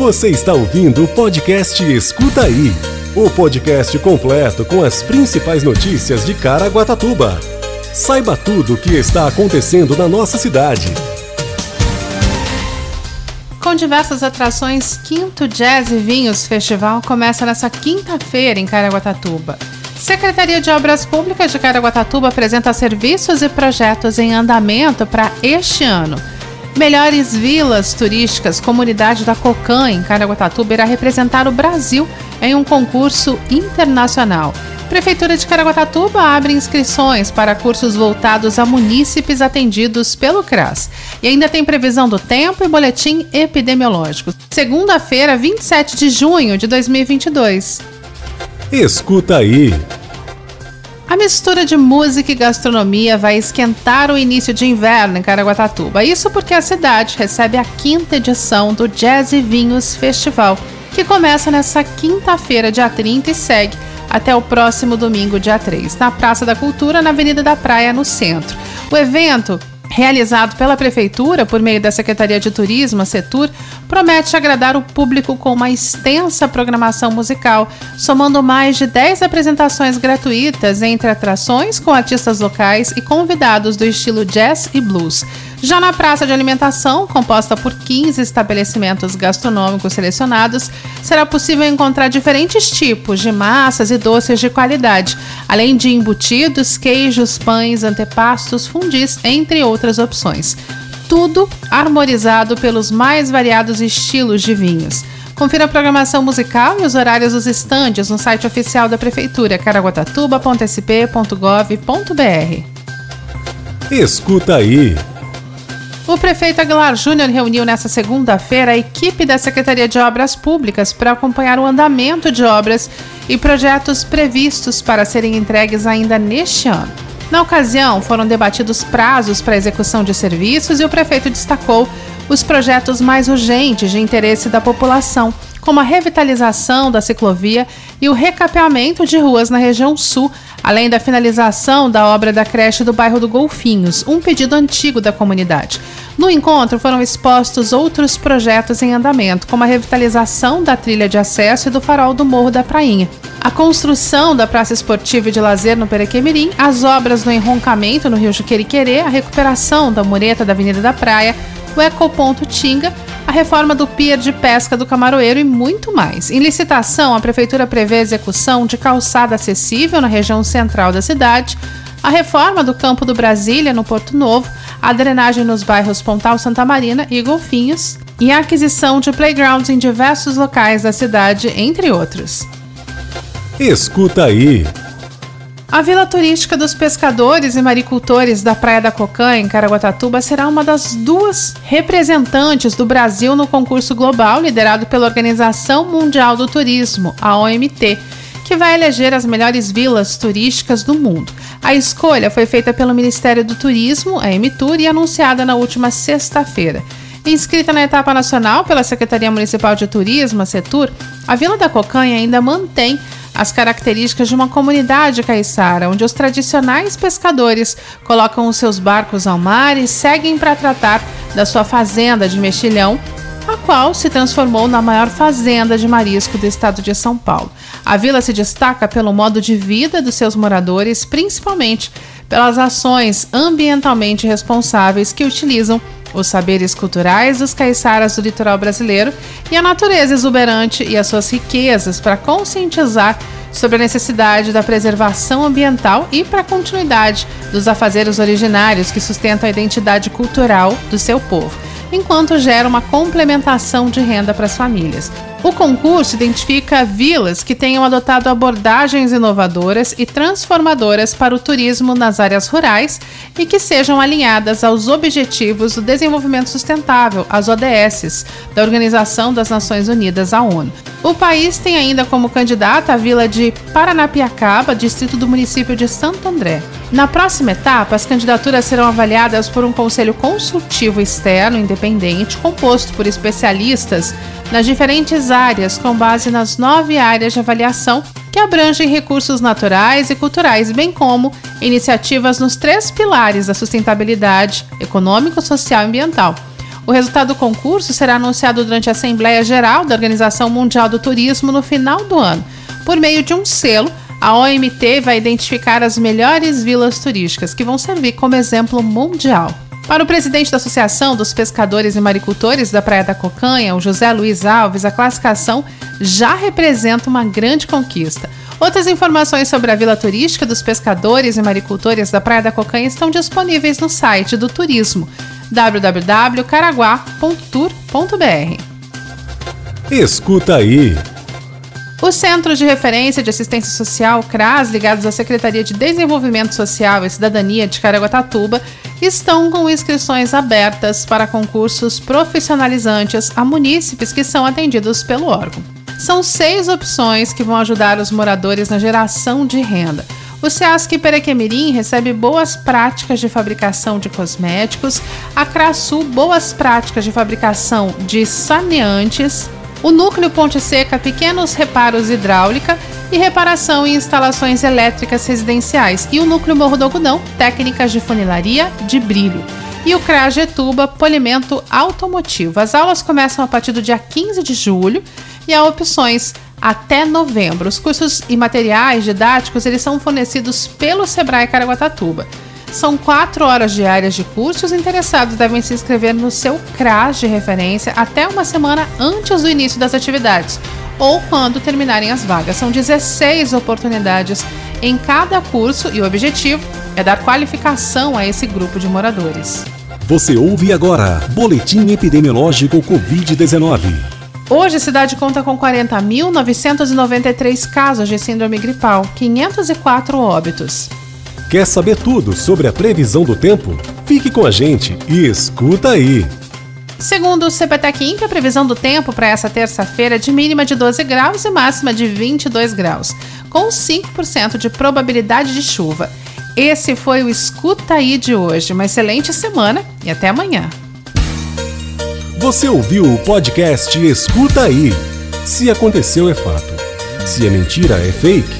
Você está ouvindo o podcast Escuta Aí o podcast completo com as principais notícias de Caraguatatuba. Saiba tudo o que está acontecendo na nossa cidade. Com diversas atrações, Quinto Jazz e Vinhos Festival começa nesta quinta-feira em Caraguatatuba. Secretaria de Obras Públicas de Caraguatatuba apresenta serviços e projetos em andamento para este ano. Melhores Vilas Turísticas, Comunidade da Cocan, em Caraguatatuba, irá representar o Brasil em um concurso internacional. Prefeitura de Caraguatatuba abre inscrições para cursos voltados a munícipes atendidos pelo CRAS. E ainda tem previsão do tempo e boletim epidemiológico. Segunda-feira, 27 de junho de 2022. Escuta aí. A mistura de música e gastronomia vai esquentar o início de inverno em Caraguatatuba. Isso porque a cidade recebe a quinta edição do Jazz e Vinhos Festival, que começa nessa quinta-feira, dia 30, e segue até o próximo domingo, dia 3, na Praça da Cultura, na Avenida da Praia, no centro. O evento realizado pela Prefeitura por meio da Secretaria de Turismo, a Setur, promete agradar o público com uma extensa programação musical, somando mais de 10 apresentações gratuitas entre atrações com artistas locais e convidados do estilo jazz e blues. Já na praça de alimentação, composta por 15 estabelecimentos gastronômicos selecionados, será possível encontrar diferentes tipos de massas e doces de qualidade, além de embutidos, queijos, pães, antepastos, fundis, entre outras opções. Tudo harmonizado pelos mais variados estilos de vinhos. Confira a programação musical e os horários dos estandes no site oficial da Prefeitura caraguatatuba.sp.gov.br. Escuta aí. O prefeito Aguilar Júnior reuniu nesta segunda-feira a equipe da Secretaria de Obras Públicas para acompanhar o andamento de obras e projetos previstos para serem entregues ainda neste ano. Na ocasião, foram debatidos prazos para execução de serviços e o prefeito destacou os projetos mais urgentes de interesse da população, como a revitalização da ciclovia e o recapeamento de ruas na região sul, além da finalização da obra da creche do bairro do Golfinhos, um pedido antigo da comunidade. No encontro foram expostos outros projetos em andamento, como a revitalização da trilha de acesso e do farol do Morro da Prainha, a construção da praça esportiva e de lazer no Perequemirim, as obras no enroncamento no Rio Juqueriquerê, a recuperação da mureta da Avenida da Praia, o Ecoponto Tinga, a reforma do Pier de Pesca do Camaroeiro e muito mais. Em licitação, a Prefeitura prevê a execução de calçada acessível na região central da cidade, a reforma do Campo do Brasília, no Porto Novo, a drenagem nos bairros Pontal Santa Marina e Golfinhos, e a aquisição de playgrounds em diversos locais da cidade, entre outros. Escuta aí. A Vila Turística dos Pescadores e Maricultores da Praia da Cocã, em Caraguatatuba, será uma das duas representantes do Brasil no concurso global liderado pela Organização Mundial do Turismo, a OMT, que vai eleger as melhores vilas turísticas do mundo. A escolha foi feita pelo Ministério do Turismo, a MTUR, e anunciada na última sexta-feira. Inscrita na etapa nacional pela Secretaria Municipal de Turismo, a a Vila da Cocanha ainda mantém as características de uma comunidade caiçara, onde os tradicionais pescadores colocam os seus barcos ao mar e seguem para tratar da sua fazenda de mexilhão, a qual se transformou na maior fazenda de marisco do estado de São Paulo. A vila se destaca pelo modo de vida dos seus moradores, principalmente pelas ações ambientalmente responsáveis que utilizam os saberes culturais dos caiçaras do litoral brasileiro e a natureza exuberante e as suas riquezas para conscientizar sobre a necessidade da preservação ambiental e para a continuidade dos afazeres originários que sustentam a identidade cultural do seu povo, enquanto gera uma complementação de renda para as famílias. O concurso identifica vilas que tenham adotado abordagens inovadoras e transformadoras para o turismo nas áreas rurais e que sejam alinhadas aos Objetivos do Desenvolvimento Sustentável, as ODSs, da Organização das Nações Unidas, a ONU. O país tem ainda como candidata a vila de Paranapiacaba, distrito do município de Santo André. Na próxima etapa, as candidaturas serão avaliadas por um conselho consultivo externo independente, composto por especialistas nas diferentes áreas, com base nas nove áreas de avaliação que abrangem recursos naturais e culturais, bem como iniciativas nos três pilares da sustentabilidade econômico, social e ambiental. O resultado do concurso será anunciado durante a Assembleia Geral da Organização Mundial do Turismo no final do ano. Por meio de um selo, a OMT vai identificar as melhores vilas turísticas que vão servir como exemplo mundial. Para o presidente da Associação dos Pescadores e Maricultores da Praia da Cocanha, o José Luiz Alves, a classificação já representa uma grande conquista. Outras informações sobre a Vila Turística dos Pescadores e Maricultores da Praia da Cocanha estão disponíveis no site do turismo www.caraguá.tour.br. Escuta aí! Os Centros de Referência de Assistência Social, CRAS, ligados à Secretaria de Desenvolvimento Social e Cidadania de Caraguatatuba, estão com inscrições abertas para concursos profissionalizantes a munícipes que são atendidos pelo órgão. São seis opções que vão ajudar os moradores na geração de renda. O SEASC Perequemirim recebe boas práticas de fabricação de cosméticos, a CRASU boas práticas de fabricação de saneantes, o núcleo Ponte Seca, pequenos reparos hidráulica e reparação em instalações elétricas residenciais. E o núcleo Morro do Algodão, técnicas de funilaria de brilho. E o CRA Getuba, polimento automotivo. As aulas começam a partir do dia 15 de julho e há opções até novembro. Os cursos e materiais didáticos eles são fornecidos pelo Sebrae Caraguatatuba. São quatro horas diárias de curso. Os interessados devem se inscrever no seu CRAS de referência até uma semana antes do início das atividades ou quando terminarem as vagas. São 16 oportunidades em cada curso e o objetivo é dar qualificação a esse grupo de moradores. Você ouve agora Boletim Epidemiológico Covid-19. Hoje a cidade conta com 40.993 casos de síndrome gripal, 504 óbitos. Quer saber tudo sobre a previsão do tempo? Fique com a gente e escuta aí! Segundo o CPTEC Inc, a previsão do tempo para essa terça-feira é de mínima de 12 graus e máxima de 22 graus, com 5% de probabilidade de chuva. Esse foi o Escuta Aí de hoje. Uma excelente semana e até amanhã. Você ouviu o podcast Escuta Aí. Se aconteceu é fato. Se é mentira é fake.